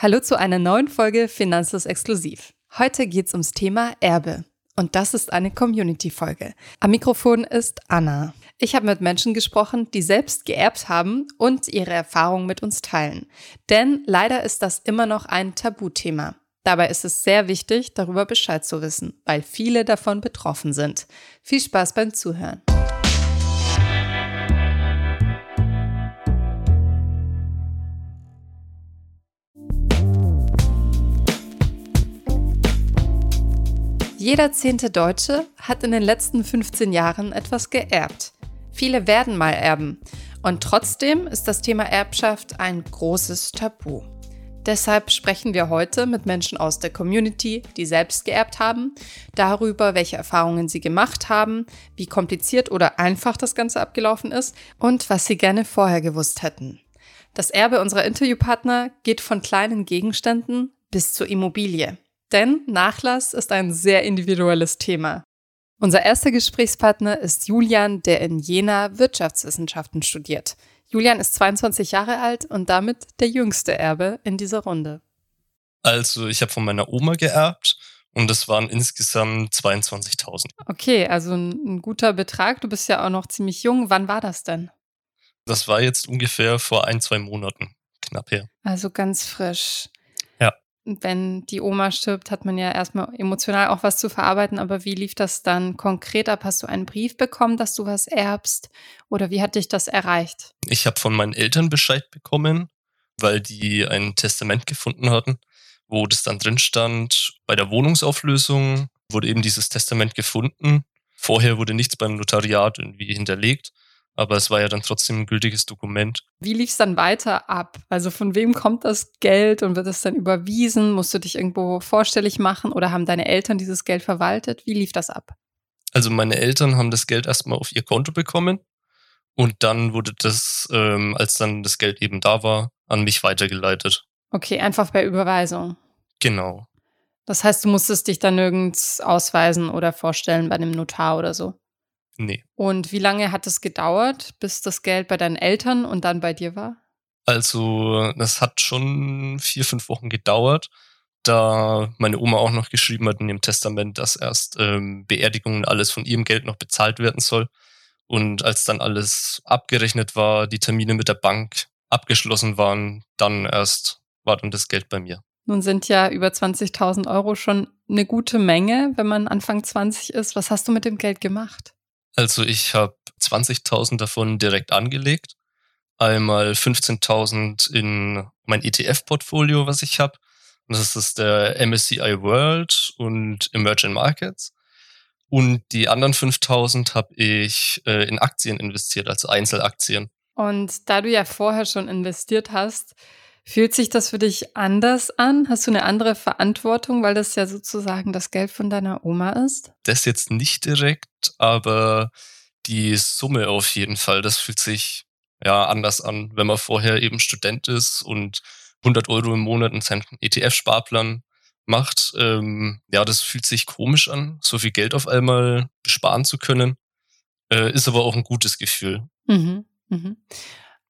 Hallo zu einer neuen Folge Finanzlos Exklusiv. Heute geht's ums Thema Erbe. Und das ist eine Community-Folge. Am Mikrofon ist Anna. Ich habe mit Menschen gesprochen, die selbst geerbt haben und ihre Erfahrungen mit uns teilen. Denn leider ist das immer noch ein Tabuthema. Dabei ist es sehr wichtig, darüber Bescheid zu wissen, weil viele davon betroffen sind. Viel Spaß beim Zuhören. Jeder zehnte Deutsche hat in den letzten 15 Jahren etwas geerbt. Viele werden mal erben. Und trotzdem ist das Thema Erbschaft ein großes Tabu. Deshalb sprechen wir heute mit Menschen aus der Community, die selbst geerbt haben, darüber, welche Erfahrungen sie gemacht haben, wie kompliziert oder einfach das Ganze abgelaufen ist und was sie gerne vorher gewusst hätten. Das Erbe unserer Interviewpartner geht von kleinen Gegenständen bis zur Immobilie. Denn Nachlass ist ein sehr individuelles Thema. Unser erster Gesprächspartner ist Julian, der in Jena Wirtschaftswissenschaften studiert. Julian ist 22 Jahre alt und damit der jüngste Erbe in dieser Runde. Also ich habe von meiner Oma geerbt und es waren insgesamt 22.000. Okay, also ein, ein, guter Betrag. Du bist ja auch noch ziemlich jung. Wann war das denn? Das war jetzt ungefähr vor ein, zwei Monaten, knapp her. Also ganz frisch wenn die Oma stirbt, hat man ja erstmal emotional auch was zu verarbeiten. Aber wie lief das dann konkret ab? Hast du einen Brief bekommen, dass du was erbst? Oder wie hat dich das erreicht? Ich habe von meinen Eltern Bescheid bekommen, weil die ein Testament gefunden hatten, wo das dann drin stand. Bei der Wohnungsauflösung wurde eben dieses Testament gefunden. Vorher wurde nichts beim Notariat irgendwie hinterlegt aber es war ja dann trotzdem ein gültiges Dokument. Wie lief es dann weiter ab? Also von wem kommt das Geld und wird es dann überwiesen? Musst du dich irgendwo vorstellig machen oder haben deine Eltern dieses Geld verwaltet? Wie lief das ab? Also meine Eltern haben das Geld erstmal auf ihr Konto bekommen und dann wurde das, ähm, als dann das Geld eben da war, an mich weitergeleitet. Okay, einfach per Überweisung. Genau. Das heißt, du musstest dich dann nirgends ausweisen oder vorstellen bei einem Notar oder so? Nee. Und wie lange hat es gedauert, bis das Geld bei deinen Eltern und dann bei dir war? Also, das hat schon vier, fünf Wochen gedauert, da meine Oma auch noch geschrieben hat in dem Testament, dass erst ähm, Beerdigungen alles von ihrem Geld noch bezahlt werden soll. Und als dann alles abgerechnet war, die Termine mit der Bank abgeschlossen waren, dann erst war dann das Geld bei mir. Nun sind ja über 20.000 Euro schon eine gute Menge, wenn man Anfang 20 ist. Was hast du mit dem Geld gemacht? Also ich habe 20.000 davon direkt angelegt. Einmal 15.000 in mein ETF-Portfolio, was ich habe. Das ist der MSCI World und Emerging Markets. Und die anderen 5000 habe ich äh, in Aktien investiert, also Einzelaktien. Und da du ja vorher schon investiert hast, Fühlt sich das für dich anders an? Hast du eine andere Verantwortung, weil das ja sozusagen das Geld von deiner Oma ist? Das jetzt nicht direkt, aber die Summe auf jeden Fall. Das fühlt sich ja anders an, wenn man vorher eben Student ist und 100 Euro im Monat in seinen ETF-Sparplan macht. Ähm, ja, das fühlt sich komisch an, so viel Geld auf einmal sparen zu können. Äh, ist aber auch ein gutes Gefühl. Mhm, mhm.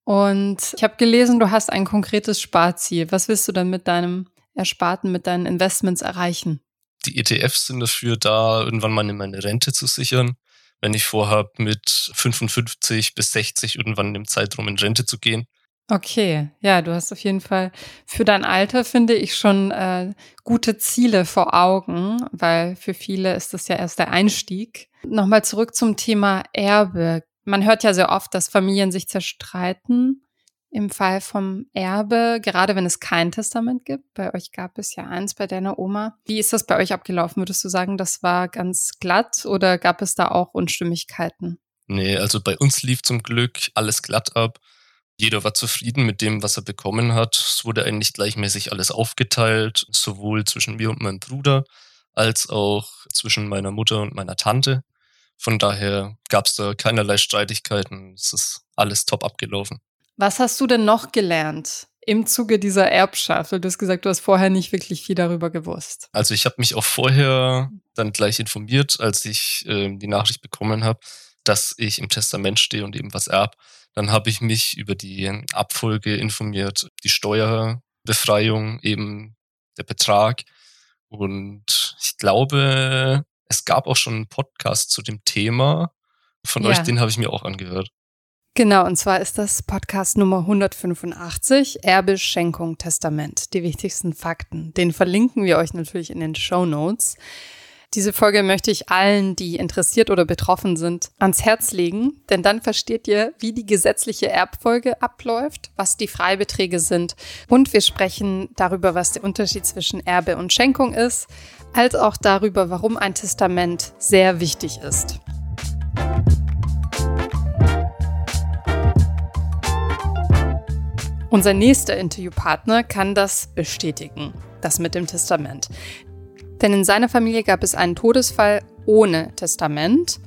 Und ich habe gelesen, du hast ein konkretes Sparziel. Was willst du dann mit deinem Ersparten, mit deinen Investments erreichen? Die ETFs sind dafür da, irgendwann mal meine Rente zu sichern. Wenn ich vorhabe, mit 55 bis 60 irgendwann in dem Zeitraum in Rente zu gehen. Okay, ja, du hast auf jeden Fall für dein Alter, finde ich, schon äh, gute Ziele vor Augen, weil für viele ist das ja erst der Einstieg. Nochmal zurück zum Thema Erbe. Man hört ja sehr oft, dass Familien sich zerstreiten im Fall vom Erbe, gerade wenn es kein Testament gibt. Bei euch gab es ja eins bei deiner Oma. Wie ist das bei euch abgelaufen? Würdest du sagen, das war ganz glatt oder gab es da auch Unstimmigkeiten? Nee, also bei uns lief zum Glück alles glatt ab. Jeder war zufrieden mit dem, was er bekommen hat. Es wurde eigentlich gleichmäßig alles aufgeteilt, sowohl zwischen mir und meinem Bruder als auch zwischen meiner Mutter und meiner Tante. Von daher gab es da keinerlei Streitigkeiten. Es ist alles top abgelaufen. Was hast du denn noch gelernt im Zuge dieser Erbschaft? Du hast gesagt, du hast vorher nicht wirklich viel darüber gewusst. Also ich habe mich auch vorher dann gleich informiert, als ich äh, die Nachricht bekommen habe, dass ich im Testament stehe und eben was erb. Dann habe ich mich über die Abfolge informiert, die Steuer Befreiung eben der Betrag. Und ich glaube, es gab auch schon einen Podcast zu dem Thema. Von ja. euch, den habe ich mir auch angehört. Genau, und zwar ist das Podcast Nummer 185, Erbe, Schenkung, Testament, die wichtigsten Fakten. Den verlinken wir euch natürlich in den Show Notes. Diese Folge möchte ich allen, die interessiert oder betroffen sind, ans Herz legen, denn dann versteht ihr, wie die gesetzliche Erbfolge abläuft, was die Freibeträge sind und wir sprechen darüber, was der Unterschied zwischen Erbe und Schenkung ist, als auch darüber, warum ein Testament sehr wichtig ist. Unser nächster Interviewpartner kann das bestätigen, das mit dem Testament. Denn in seiner Familie gab es einen Todesfall ohne Testament.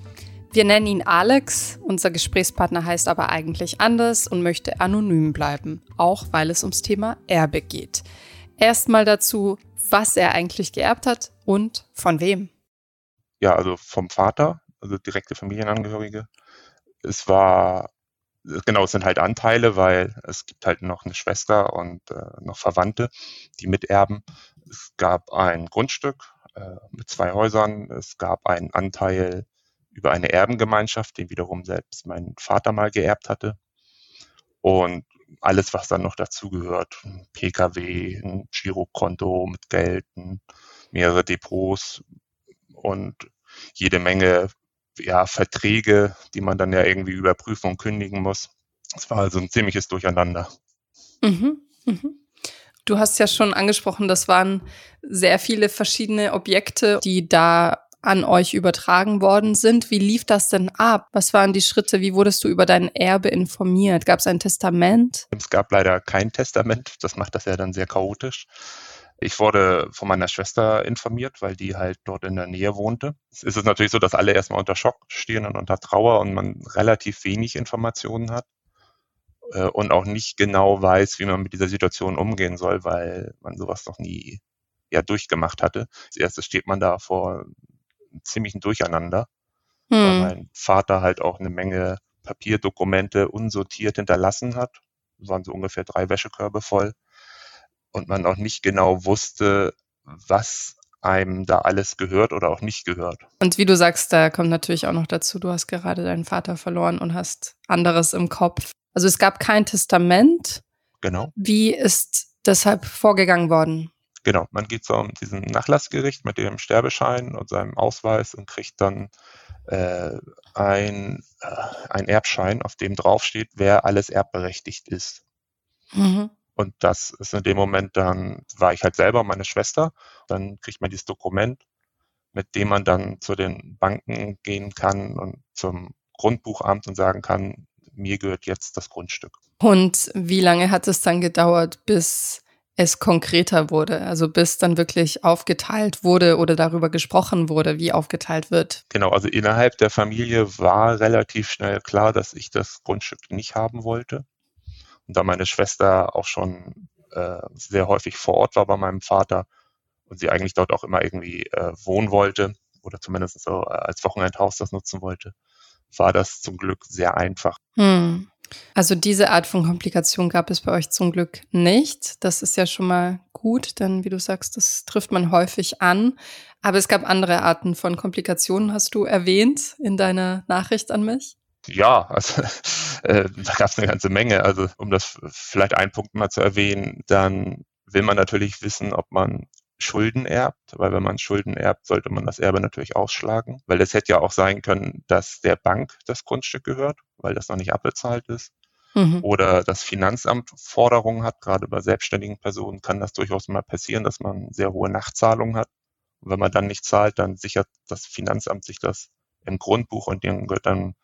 Wir nennen ihn Alex, unser Gesprächspartner heißt aber eigentlich anders und möchte anonym bleiben, auch weil es ums Thema Erbe geht. Erstmal dazu, was er eigentlich geerbt hat und von wem. Ja, also vom Vater, also direkte Familienangehörige. Es war, genau, es sind halt Anteile, weil es gibt halt noch eine Schwester und äh, noch Verwandte, die miterben. Es gab ein Grundstück äh, mit zwei Häusern. Es gab einen Anteil über eine Erbengemeinschaft, den wiederum selbst mein Vater mal geerbt hatte. Und alles, was dann noch dazugehört, PKW, ein Girokonto mit Geld, mehrere Depots und jede Menge ja, Verträge, die man dann ja irgendwie überprüfen und kündigen muss. Es war also ein ziemliches Durcheinander. Mhm, mhm. Du hast ja schon angesprochen, das waren sehr viele verschiedene Objekte, die da an euch übertragen worden sind. Wie lief das denn ab? Was waren die Schritte? Wie wurdest du über dein Erbe informiert? Gab es ein Testament? Es gab leider kein Testament. Das macht das ja dann sehr chaotisch. Ich wurde von meiner Schwester informiert, weil die halt dort in der Nähe wohnte. Es ist natürlich so, dass alle erstmal unter Schock stehen und unter Trauer und man relativ wenig Informationen hat äh, und auch nicht genau weiß, wie man mit dieser Situation umgehen soll, weil man sowas noch nie ja durchgemacht hatte. Als erstes steht man da vor einem ziemlichen Durcheinander, hm. weil mein Vater halt auch eine Menge Papierdokumente unsortiert hinterlassen hat. Das waren so ungefähr drei Wäschekörbe voll. Und man auch nicht genau wusste, was einem da alles gehört oder auch nicht gehört. Und wie du sagst, da kommt natürlich auch noch dazu, du hast gerade deinen Vater verloren und hast anderes im Kopf. Also es gab kein Testament. Genau. Wie ist deshalb vorgegangen worden? Genau, man geht zu diesem Nachlassgericht mit dem Sterbeschein und seinem Ausweis und kriegt dann äh, ein, äh, ein Erbschein, auf dem draufsteht, wer alles erbberechtigt ist. Mhm. Und das ist in dem Moment dann, war ich halt selber meine Schwester. Dann kriegt man dieses Dokument, mit dem man dann zu den Banken gehen kann und zum Grundbuchamt und sagen kann, mir gehört jetzt das Grundstück. Und wie lange hat es dann gedauert, bis es konkreter wurde, also bis dann wirklich aufgeteilt wurde oder darüber gesprochen wurde, wie aufgeteilt wird. Genau, also innerhalb der Familie war relativ schnell klar, dass ich das Grundstück nicht haben wollte. Und da meine Schwester auch schon äh, sehr häufig vor Ort war bei meinem Vater und sie eigentlich dort auch immer irgendwie äh, wohnen wollte oder zumindest so äh, als Wochenendhaus das nutzen wollte, war das zum Glück sehr einfach. Hm. Also diese Art von Komplikation gab es bei euch zum Glück nicht. Das ist ja schon mal gut, denn wie du sagst, das trifft man häufig an. Aber es gab andere Arten von Komplikationen, hast du erwähnt in deiner Nachricht an mich? Ja, also äh, da gab es eine ganze Menge. Also um das vielleicht einen Punkt mal zu erwähnen, dann will man natürlich wissen, ob man Schulden erbt, weil wenn man Schulden erbt, sollte man das Erbe natürlich ausschlagen, weil es hätte ja auch sein können, dass der Bank das Grundstück gehört, weil das noch nicht abbezahlt ist. Mhm. Oder das Finanzamt Forderungen hat, gerade bei selbstständigen Personen kann das durchaus mal passieren, dass man sehr hohe Nachzahlungen hat. Und wenn man dann nicht zahlt, dann sichert das Finanzamt sich das im Grundbuch und dann gehört dann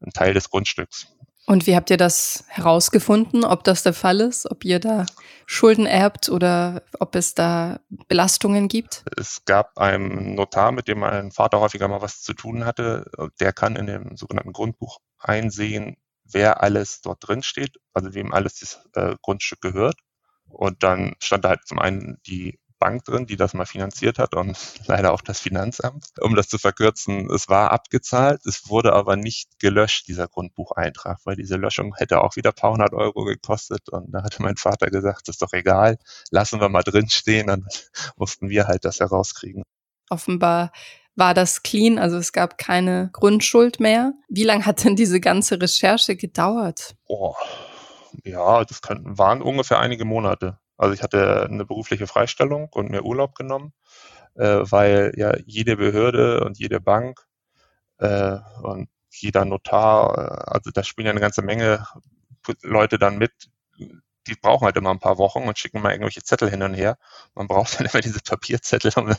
ein Teil des Grundstücks. Und wie habt ihr das herausgefunden, ob das der Fall ist, ob ihr da Schulden erbt oder ob es da Belastungen gibt? Es gab einen Notar, mit dem mein Vater häufiger mal was zu tun hatte. Der kann in dem sogenannten Grundbuch einsehen, wer alles dort drin steht, also wem alles das äh, Grundstück gehört. Und dann stand da halt zum einen die Bank drin, die das mal finanziert hat und leider auch das Finanzamt. Um das zu verkürzen, es war abgezahlt, es wurde aber nicht gelöscht, dieser Grundbucheintrag, weil diese Löschung hätte auch wieder ein paar hundert Euro gekostet und da hatte mein Vater gesagt, das ist doch egal, lassen wir mal drinstehen, dann mussten wir halt das herauskriegen. Offenbar war das clean, also es gab keine Grundschuld mehr. Wie lange hat denn diese ganze Recherche gedauert? Oh, ja, das könnten, waren ungefähr einige Monate. Also ich hatte eine berufliche Freistellung und mir Urlaub genommen, äh, weil ja jede Behörde und jede Bank äh, und jeder Notar, äh, also da spielen ja eine ganze Menge Leute dann mit, die brauchen halt immer ein paar Wochen und schicken mal irgendwelche Zettel hin und her. Man braucht dann immer diese Papierzettel, um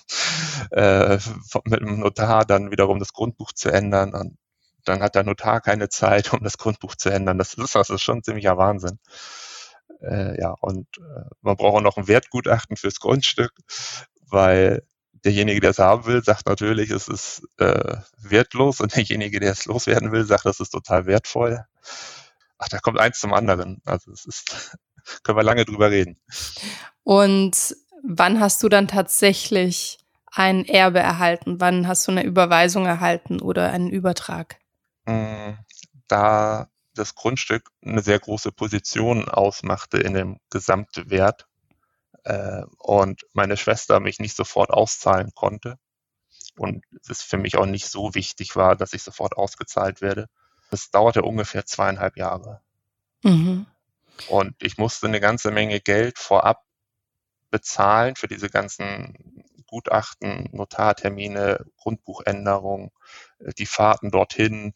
äh, mit dem Notar dann wiederum das Grundbuch zu ändern. Und dann hat der Notar keine Zeit, um das Grundbuch zu ändern. Das ist, das ist schon ziemlicher Wahnsinn. Äh, ja, und äh, man braucht auch noch ein Wertgutachten fürs Grundstück, weil derjenige, der es haben will, sagt natürlich, es ist äh, wertlos und derjenige, der es loswerden will, sagt, das ist total wertvoll. Ach, da kommt eins zum anderen. Also es ist können wir lange drüber reden. Und wann hast du dann tatsächlich ein Erbe erhalten? Wann hast du eine Überweisung erhalten oder einen Übertrag? Mm, da das Grundstück eine sehr große Position ausmachte in dem Gesamtwert äh, und meine Schwester mich nicht sofort auszahlen konnte und es für mich auch nicht so wichtig war, dass ich sofort ausgezahlt werde. Das dauerte ungefähr zweieinhalb Jahre. Mhm. Und ich musste eine ganze Menge Geld vorab bezahlen für diese ganzen Gutachten, Notartermine, Grundbuchänderung, äh, die Fahrten dorthin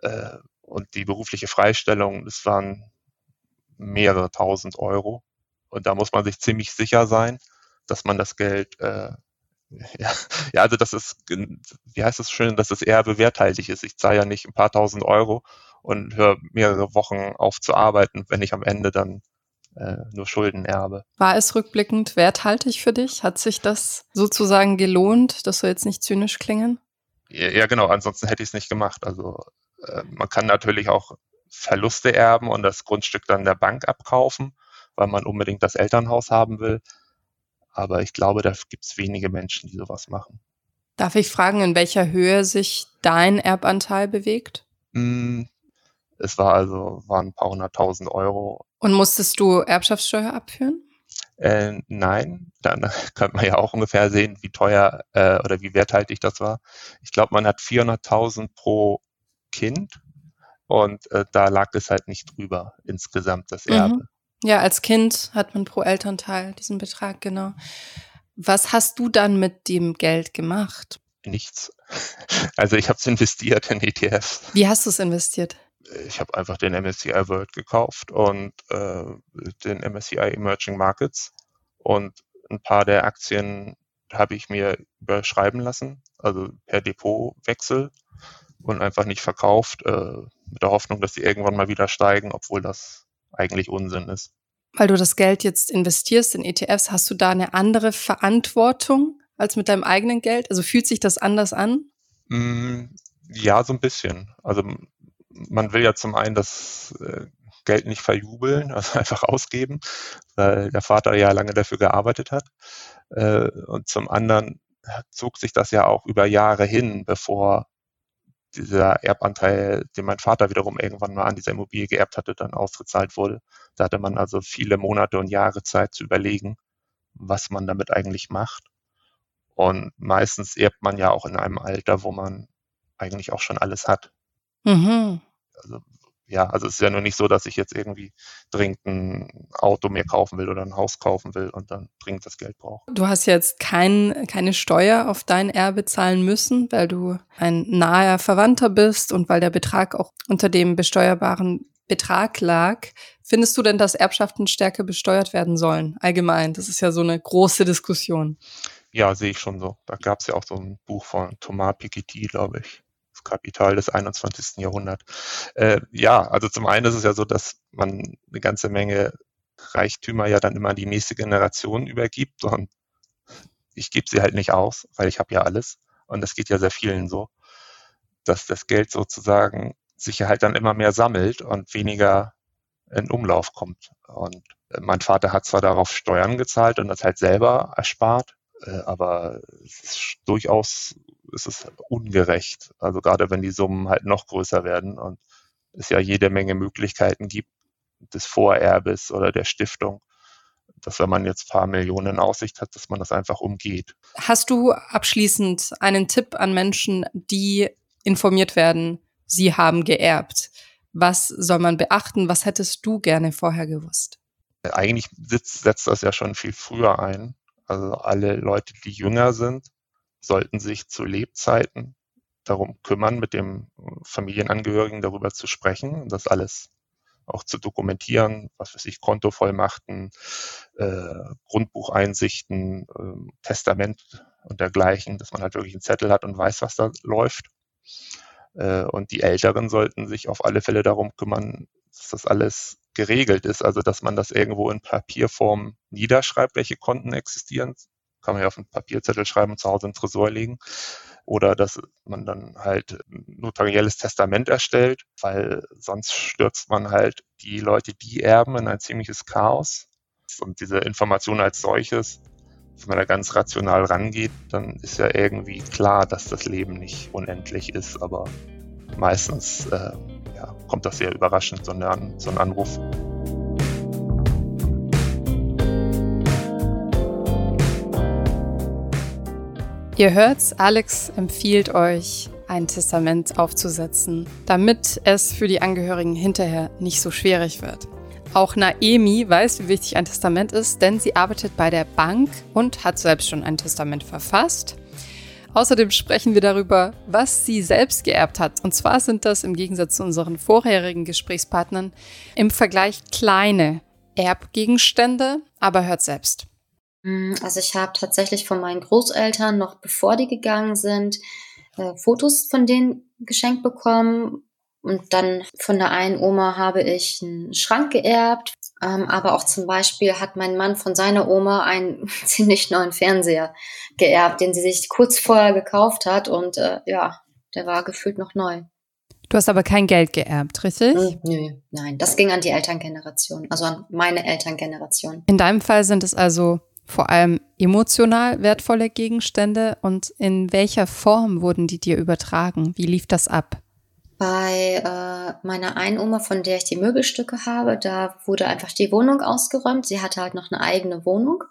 äh, und die berufliche Freistellung. Das waren mehrere tausend Euro. Und da muss man sich ziemlich sicher sein, dass man das Geld, äh, ja, ja, also das ist, wie heißt es schön, dass es eher bewerthaltig ist. Ich zahle ja nicht ein paar tausend Euro und höre mehrere Wochen auf zu arbeiten, wenn ich am Ende dann äh, nur Schulden erbe. War es rückblickend werthaltig für dich? Hat sich das sozusagen gelohnt? Das soll jetzt nicht zynisch klingen? Ja, ja genau, ansonsten hätte ich es nicht gemacht. Also man kann natürlich auch Verluste erben und das Grundstück dann der Bank abkaufen, weil man unbedingt das Elternhaus haben will. Aber ich glaube, da gibt es wenige Menschen, die sowas machen. Darf ich fragen, in welcher Höhe sich dein Erbanteil bewegt? Hm, es war also, waren ein paar hunderttausend Euro. Und musstest du Erbschaftssteuer abführen? Äh, nein, dann kann man ja auch ungefähr sehen, wie teuer äh, oder wie werthaltig das war. Ich glaube, man hat 400.000 pro Kind und äh, da lag es halt nicht drüber insgesamt das mhm. Erbe. Mhm. Ja, als Kind hat man pro Elternteil diesen Betrag, genau. Was hast du dann mit dem Geld gemacht? Nichts. Also ich habe es investiert in ETFs. Wie hast du es investiert? ich habe einfach den MSCI World gekauft und äh, den MSCI Emerging Markets und ein paar der Aktien habe ich mir überschreiben lassen, also per Depotwechsel und einfach nicht verkauft, äh, mit der Hoffnung, dass sie irgendwann mal wieder steigen, obwohl das eigentlich Unsinn ist. Weil du das Geld jetzt investierst in ETFs, hast du da eine andere Verantwortung als mit deinem eigenen Geld? Also fühlt sich das anders an? Mm, ja, so ein bisschen. Also man will ja zum einen das äh, Geld nicht verjubeln, also einfach ausgeben, weil der Vater ja lange dafür gearbeitet hat. Äh, und zum anderen zog sich das ja auch über Jahre hin, bevor dieser Erbanteil, den mein Vater wiederum irgendwann mal an dieser Immobilie geerbt hatte, dann ausgezahlt wurde. Da hatte man also viele Monate und Jahre Zeit zu überlegen, was man damit eigentlich macht. Und meistens erbt man ja auch in einem Alter, wo man eigentlich auch schon alles hat. Mhm. Also ja, also es ist ja nur nicht so, dass ich jetzt irgendwie dringend ein Auto mehr kaufen will oder ein Haus kaufen will und dann dringend das Geld brauche. Du hast jetzt kein, keine Steuer auf dein Erbe zahlen müssen, weil du ein naher Verwandter bist und weil der Betrag auch unter dem besteuerbaren Betrag lag. Findest du denn, dass Erbschaften stärker besteuert werden sollen? Allgemein, das ist ja so eine große Diskussion. Ja, sehe ich schon so. Da gab es ja auch so ein Buch von Thomas Piketty, glaube ich. Kapital des 21. Jahrhunderts. Äh, ja, also zum einen ist es ja so, dass man eine ganze Menge Reichtümer ja dann immer an die nächste Generation übergibt und ich gebe sie halt nicht aus, weil ich habe ja alles und das geht ja sehr vielen so, dass das Geld sozusagen sich halt dann immer mehr sammelt und weniger in Umlauf kommt. Und mein Vater hat zwar darauf Steuern gezahlt und das halt selber erspart, äh, aber es ist durchaus ist es ungerecht. Also gerade wenn die Summen halt noch größer werden und es ja jede Menge Möglichkeiten gibt des Vorerbes oder der Stiftung, dass wenn man jetzt paar Millionen in Aussicht hat, dass man das einfach umgeht. Hast du abschließend einen Tipp an Menschen, die informiert werden, sie haben geerbt? Was soll man beachten? Was hättest du gerne vorher gewusst? Eigentlich setzt das ja schon viel früher ein. Also alle Leute, die jünger sind, sollten sich zu Lebzeiten darum kümmern, mit dem Familienangehörigen darüber zu sprechen, das alles auch zu dokumentieren, was weiß ich, Kontovollmachten, äh, Grundbucheinsichten, äh, Testament und dergleichen, dass man halt wirklich einen Zettel hat und weiß, was da läuft. Äh, und die Älteren sollten sich auf alle Fälle darum kümmern, dass das alles geregelt ist, also dass man das irgendwo in Papierform niederschreibt, welche Konten existieren. Kann man ja auf einen Papierzettel schreiben und zu Hause in den Tresor legen. Oder dass man dann halt ein notarielles Testament erstellt, weil sonst stürzt man halt die Leute, die erben, in ein ziemliches Chaos. Und diese Information als solches, wenn man da ganz rational rangeht, dann ist ja irgendwie klar, dass das Leben nicht unendlich ist, aber meistens äh, ja, kommt das sehr überraschend, so ein, so ein Anruf. Ihr hört's, Alex empfiehlt euch, ein Testament aufzusetzen, damit es für die Angehörigen hinterher nicht so schwierig wird. Auch Naemi weiß, wie wichtig ein Testament ist, denn sie arbeitet bei der Bank und hat selbst schon ein Testament verfasst. Außerdem sprechen wir darüber, was sie selbst geerbt hat. Und zwar sind das im Gegensatz zu unseren vorherigen Gesprächspartnern im Vergleich kleine Erbgegenstände, aber hört selbst. Hm, also ich habe tatsächlich von meinen Großeltern, noch bevor die gegangen sind, äh, Fotos von denen geschenkt bekommen. Und dann von der einen Oma habe ich einen Schrank geerbt. Ähm, aber auch zum Beispiel hat mein Mann von seiner Oma einen ziemlich neuen Fernseher geerbt, den sie sich kurz vorher gekauft hat. Und äh, ja, der war gefühlt noch neu. Du hast aber kein Geld geerbt, richtig? Hm, nö, nein, das ging an die Elterngeneration, also an meine Elterngeneration. In deinem Fall sind es also vor allem emotional wertvolle Gegenstände und in welcher Form wurden die dir übertragen? Wie lief das ab? Bei äh, meiner einen Oma, von der ich die Möbelstücke habe, da wurde einfach die Wohnung ausgeräumt. Sie hatte halt noch eine eigene Wohnung.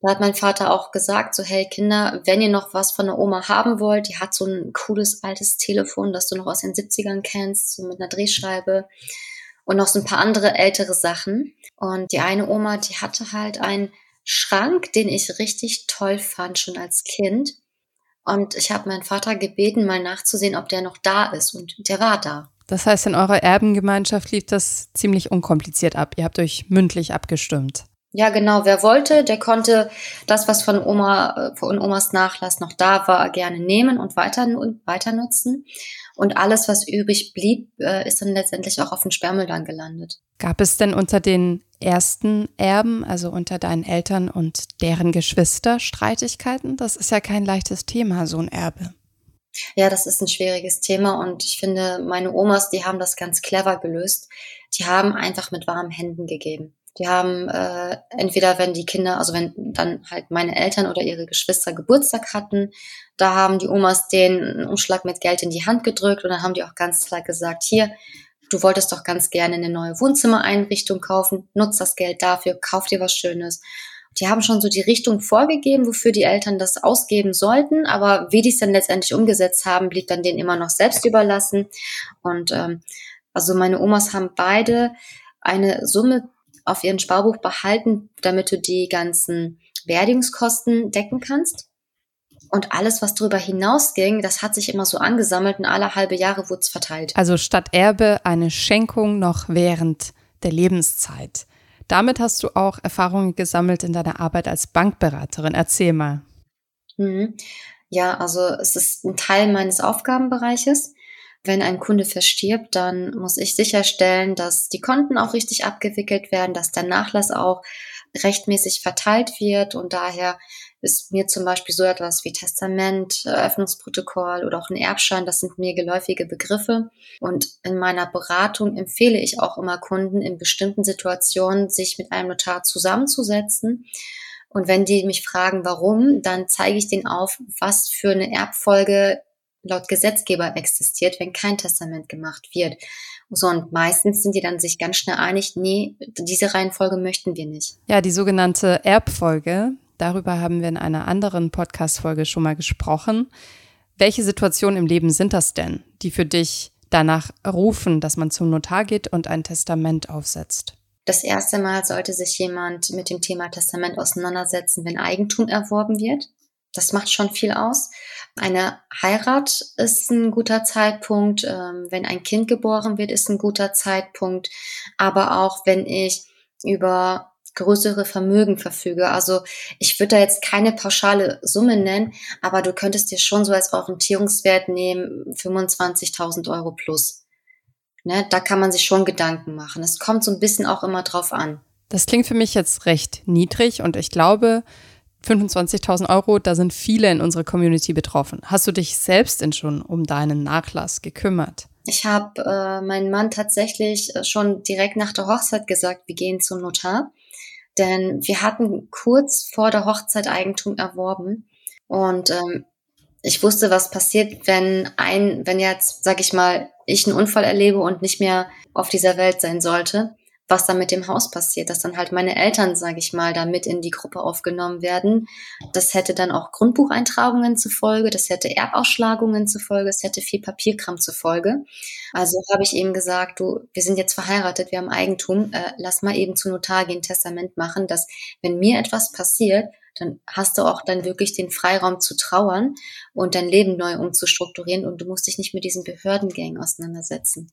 Da hat mein Vater auch gesagt, so hey Kinder, wenn ihr noch was von der Oma haben wollt, die hat so ein cooles altes Telefon, das du noch aus den 70ern kennst, so mit einer Drehscheibe und noch so ein paar andere ältere Sachen. Und die eine Oma, die hatte halt ein Schrank, den ich richtig toll fand, schon als Kind. Und ich habe meinen Vater gebeten, mal nachzusehen, ob der noch da ist. Und der war da. Das heißt, in eurer Erbengemeinschaft lief das ziemlich unkompliziert ab. Ihr habt euch mündlich abgestimmt. Ja, genau. Wer wollte, der konnte das, was von Oma, von Omas Nachlass noch da war, gerne nehmen und weiter, weiter nutzen. Und alles, was übrig blieb, äh, ist dann letztendlich auch auf den Sperrmüll dann gelandet. Gab es denn unter den ersten Erben, also unter deinen Eltern und deren Geschwister, Streitigkeiten? Das ist ja kein leichtes Thema, so ein Erbe. Ja, das ist ein schwieriges Thema und ich finde, meine Omas, die haben das ganz clever gelöst. Die haben einfach mit warmen Händen gegeben. Die haben äh, entweder, wenn die Kinder, also wenn dann halt meine Eltern oder ihre Geschwister Geburtstag hatten, da haben die Omas den Umschlag mit Geld in die Hand gedrückt und dann haben die auch ganz klar gesagt, hier, du wolltest doch ganz gerne eine neue Wohnzimmereinrichtung kaufen, nutz das Geld dafür, kauf dir was Schönes. Die haben schon so die Richtung vorgegeben, wofür die Eltern das ausgeben sollten, aber wie die es dann letztendlich umgesetzt haben, blieb dann denen immer noch selbst überlassen. Und ähm, also meine Omas haben beide eine Summe auf ihren Sparbuch behalten, damit du die ganzen Beerdigungskosten decken kannst. Und alles, was darüber hinausging, das hat sich immer so angesammelt und alle halbe Jahre wurde es verteilt. Also statt Erbe eine Schenkung noch während der Lebenszeit. Damit hast du auch Erfahrungen gesammelt in deiner Arbeit als Bankberaterin. Erzähl mal. Mhm. Ja, also es ist ein Teil meines Aufgabenbereiches wenn ein Kunde verstirbt, dann muss ich sicherstellen, dass die Konten auch richtig abgewickelt werden, dass der Nachlass auch rechtmäßig verteilt wird und daher ist mir zum Beispiel so etwas wie Testament, Eröffnungsprotokoll oder auch ein Erbschein, das sind mir geläufige Begriffe. Und in meiner Beratung empfehle ich auch immer Kunden in bestimmten Situationen, sich mit einem Notar zusammenzusetzen. Und wenn die mich fragen, warum, dann zeige ich denen auf, was für eine Erbfolge laut Gesetzgeber existiert, wenn kein Testament gemacht wird. So, und meistens sind die dann sich ganz schnell einig, nee, diese Reihenfolge möchten wir nicht. Ja, die sogenannte Erbfolge, Darüber haben wir in einer anderen Podcast-Folge schon mal gesprochen. Welche Situationen im Leben sind das denn, die für dich danach rufen, dass man zum Notar geht und ein Testament aufsetzt? Das erste Mal sollte sich jemand mit dem Thema Testament auseinandersetzen, wenn Eigentum erworben wird. Das macht schon viel aus. Eine Heirat ist ein guter Zeitpunkt. Ähm, wenn ein Kind geboren wird, ist ein guter Zeitpunkt. Aber auch wenn ich über größere Vermögen verfüge. Also ich würde da jetzt keine pauschale Summe nennen, aber du könntest dir schon so als Orientierungswert nehmen 25.000 Euro plus. Ne, da kann man sich schon Gedanken machen. Es kommt so ein bisschen auch immer drauf an. Das klingt für mich jetzt recht niedrig und ich glaube, 25.000 Euro, da sind viele in unserer Community betroffen. Hast du dich selbst denn schon um deinen Nachlass gekümmert? Ich habe äh, meinen Mann tatsächlich äh, schon direkt nach der Hochzeit gesagt, wir gehen zum Notar. Denn wir hatten kurz vor der Hochzeit Eigentum erworben. Und ähm, ich wusste, was passiert, wenn ein, wenn jetzt, sag ich mal, ich einen Unfall erlebe und nicht mehr auf dieser Welt sein sollte was dann mit dem Haus passiert, dass dann halt meine Eltern, sage ich mal, da mit in die Gruppe aufgenommen werden. Das hätte dann auch Grundbucheintragungen zur Folge, das hätte Erbausschlagungen zur Folge, es hätte viel Papierkram zur Folge. Also habe ich eben gesagt, du, wir sind jetzt verheiratet, wir haben Eigentum, äh, lass mal eben zu Notar gehen, Testament machen, dass wenn mir etwas passiert, dann hast du auch dann wirklich den Freiraum zu trauern und dein Leben neu umzustrukturieren und du musst dich nicht mit diesen Behördengängen auseinandersetzen.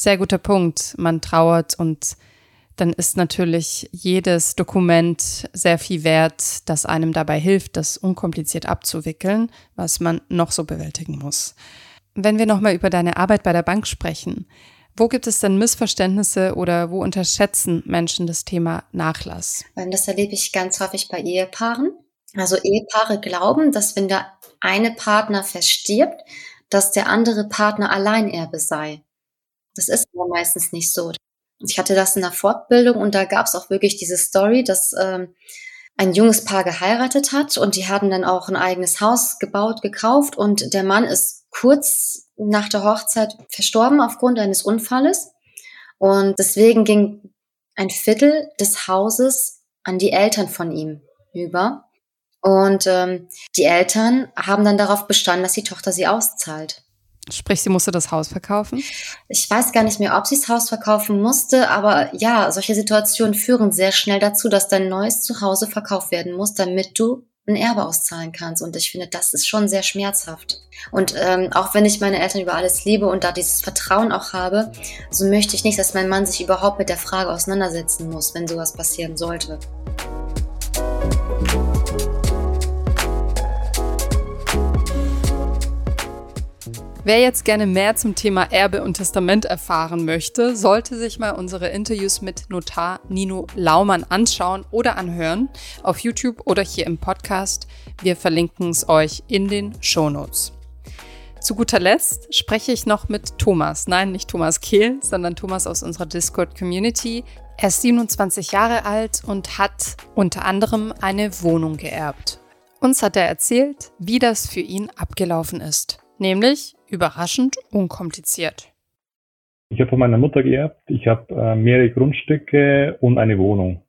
Sehr guter Punkt. Man trauert und dann ist natürlich jedes Dokument sehr viel wert, das einem dabei hilft, das unkompliziert abzuwickeln, was man noch so bewältigen muss. Wenn wir nochmal über deine Arbeit bei der Bank sprechen, wo gibt es denn Missverständnisse oder wo unterschätzen Menschen das Thema Nachlass? Das erlebe ich ganz häufig bei Ehepaaren. Also Ehepaare glauben, dass wenn der eine Partner verstirbt, dass der andere Partner Alleinerbe sei. Das ist aber meistens nicht so. Ich hatte das in der Fortbildung und da gab es auch wirklich diese Story, dass ähm, ein junges Paar geheiratet hat und die haben dann auch ein eigenes Haus gebaut, gekauft und der Mann ist kurz nach der Hochzeit verstorben aufgrund eines Unfalles und deswegen ging ein Viertel des Hauses an die Eltern von ihm über und ähm, die Eltern haben dann darauf bestanden, dass die Tochter sie auszahlt. Sprich, sie musste das Haus verkaufen? Ich weiß gar nicht mehr, ob sie das Haus verkaufen musste, aber ja, solche Situationen führen sehr schnell dazu, dass dein neues Zuhause verkauft werden muss, damit du ein Erbe auszahlen kannst. Und ich finde, das ist schon sehr schmerzhaft. Und ähm, auch wenn ich meine Eltern über alles liebe und da dieses Vertrauen auch habe, so möchte ich nicht, dass mein Mann sich überhaupt mit der Frage auseinandersetzen muss, wenn sowas passieren sollte. Wer jetzt gerne mehr zum Thema Erbe und Testament erfahren möchte, sollte sich mal unsere Interviews mit Notar Nino Laumann anschauen oder anhören auf YouTube oder hier im Podcast. Wir verlinken es euch in den Shownotes. Zu guter Letzt spreche ich noch mit Thomas. Nein, nicht Thomas Kehl, sondern Thomas aus unserer Discord-Community. Er ist 27 Jahre alt und hat unter anderem eine Wohnung geerbt. Uns hat er erzählt, wie das für ihn abgelaufen ist. Nämlich überraschend unkompliziert. Ich habe von meiner Mutter geerbt. Ich habe äh, mehrere Grundstücke und eine Wohnung.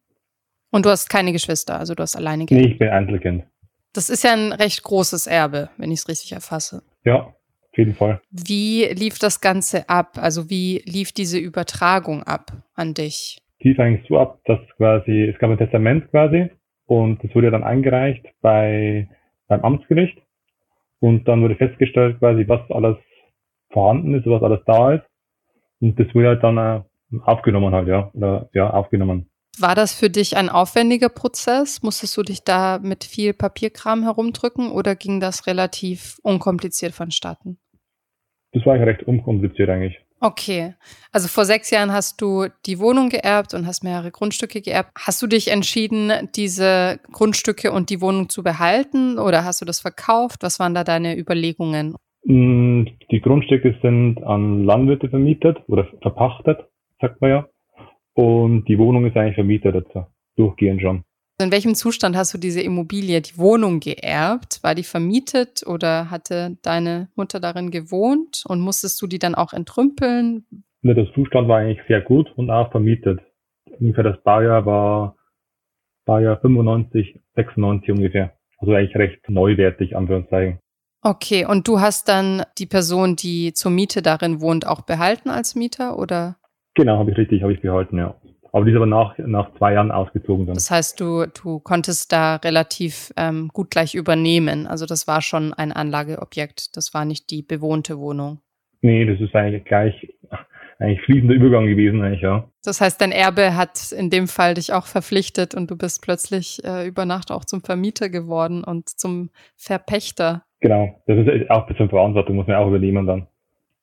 Und du hast keine Geschwister, also du hast alleine geerbt? Nee, ich bin Einzelkind. Das ist ja ein recht großes Erbe, wenn ich es richtig erfasse. Ja, auf jeden Fall. Wie lief das Ganze ab? Also wie lief diese Übertragung ab an dich? Die lief eigentlich so ab, dass quasi, es gab ein Testament quasi und es wurde dann eingereicht bei, beim Amtsgericht und dann wurde festgestellt quasi, was alles vorhanden ist, was alles da ist. Und das wurde halt dann äh, aufgenommen halt, ja. Oder, ja, aufgenommen. War das für dich ein aufwendiger Prozess? Musstest du dich da mit viel Papierkram herumdrücken oder ging das relativ unkompliziert vonstatten? Das war eigentlich recht unkompliziert eigentlich. Okay, also vor sechs Jahren hast du die Wohnung geerbt und hast mehrere Grundstücke geerbt. Hast du dich entschieden, diese Grundstücke und die Wohnung zu behalten oder hast du das verkauft? Was waren da deine Überlegungen? Mm, die Grundstücke sind an Landwirte vermietet oder verpachtet, sagt man ja. Und die Wohnung ist eigentlich vermietet dazu, durchgehend schon. In welchem Zustand hast du diese Immobilie, die Wohnung geerbt? War die vermietet oder hatte deine Mutter darin gewohnt und musstest du die dann auch entrümpeln? Der Zustand war eigentlich sehr gut und auch vermietet. Ungefähr das Baujahr war Baujahr 95, 96 ungefähr. Also eigentlich recht neuwertig, Anführungszeichen. Okay, und du hast dann die Person, die zur Miete darin wohnt, auch behalten als Mieter oder? Genau, habe ich richtig, habe ich behalten, ja. Aber die ist aber nach, nach zwei Jahren ausgezogen dann. Das heißt, du, du konntest da relativ ähm, gut gleich übernehmen. Also das war schon ein Anlageobjekt. Das war nicht die bewohnte Wohnung. Nee, das ist eigentlich gleich eigentlich fließender Übergang gewesen, eigentlich, ja. Das heißt, dein Erbe hat in dem Fall dich auch verpflichtet und du bist plötzlich äh, über Nacht auch zum Vermieter geworden und zum Verpächter. Genau, das ist auch ein bisschen Verantwortung, muss man auch übernehmen dann.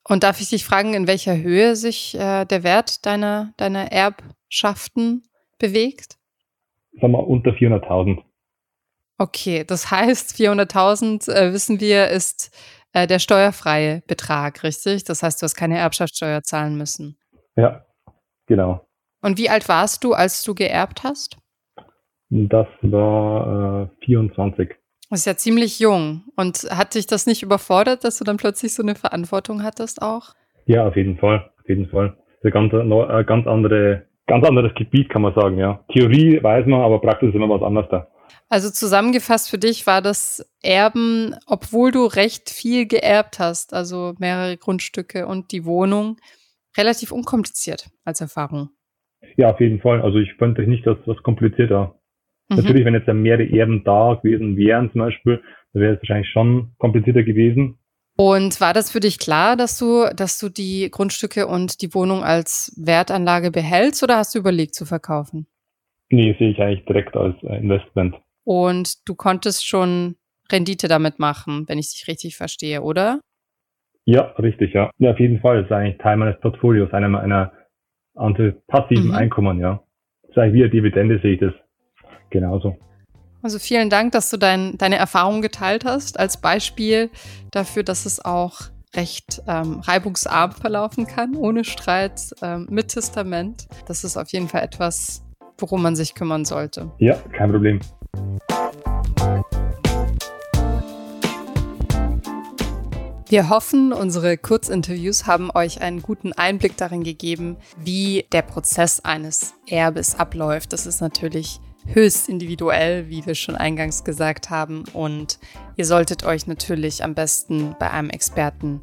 Und darf ich dich fragen, in welcher Höhe sich äh, der Wert deiner, deiner Erbschaften bewegt? Sagen wir unter 400.000. Okay, das heißt, 400.000 äh, wissen wir, ist äh, der steuerfreie Betrag, richtig? Das heißt, du hast keine Erbschaftssteuer zahlen müssen. Ja, genau. Und wie alt warst du, als du geerbt hast? Das war äh, 24. Ist ja ziemlich jung. Und hat dich das nicht überfordert, dass du dann plötzlich so eine Verantwortung hattest auch? Ja, auf jeden Fall. Auf jeden Fall. Das ist ein ganz, äh, ganz, andere, ganz anderes Gebiet, kann man sagen, ja. Theorie weiß man, aber Praxis ist immer was anderes da. Also zusammengefasst für dich war das Erben, obwohl du recht viel geerbt hast, also mehrere Grundstücke und die Wohnung, relativ unkompliziert als Erfahrung. Ja, auf jeden Fall. Also ich fand nicht, dass das komplizierter Mhm. Natürlich, wenn jetzt da mehrere Erben da gewesen wären zum Beispiel, dann wäre es wahrscheinlich schon komplizierter gewesen. Und war das für dich klar, dass du, dass du die Grundstücke und die Wohnung als Wertanlage behältst oder hast du überlegt zu verkaufen? Nee, sehe ich eigentlich direkt als äh, Investment. Und du konntest schon Rendite damit machen, wenn ich dich richtig verstehe, oder? Ja, richtig, ja. Ja, auf jeden Fall. Das ist eigentlich Teil meines Portfolios, einer einer passiven mhm. Einkommen, ja. Das ist eigentlich wie eine Dividende, sehe ich das genauso. Also vielen Dank, dass du dein, deine Erfahrung geteilt hast, als Beispiel dafür, dass es auch recht ähm, reibungsarm verlaufen kann, ohne Streit, ähm, mit Testament. Das ist auf jeden Fall etwas, worum man sich kümmern sollte. Ja, kein Problem. Wir hoffen, unsere Kurzinterviews haben euch einen guten Einblick darin gegeben, wie der Prozess eines Erbes abläuft. Das ist natürlich höchst individuell, wie wir schon eingangs gesagt haben. Und ihr solltet euch natürlich am besten bei einem Experten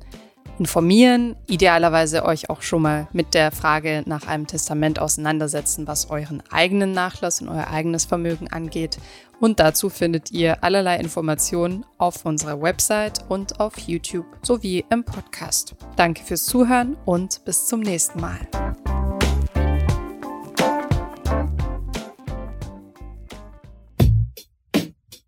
informieren, idealerweise euch auch schon mal mit der Frage nach einem Testament auseinandersetzen, was euren eigenen Nachlass und euer eigenes Vermögen angeht. Und dazu findet ihr allerlei Informationen auf unserer Website und auf YouTube sowie im Podcast. Danke fürs Zuhören und bis zum nächsten Mal.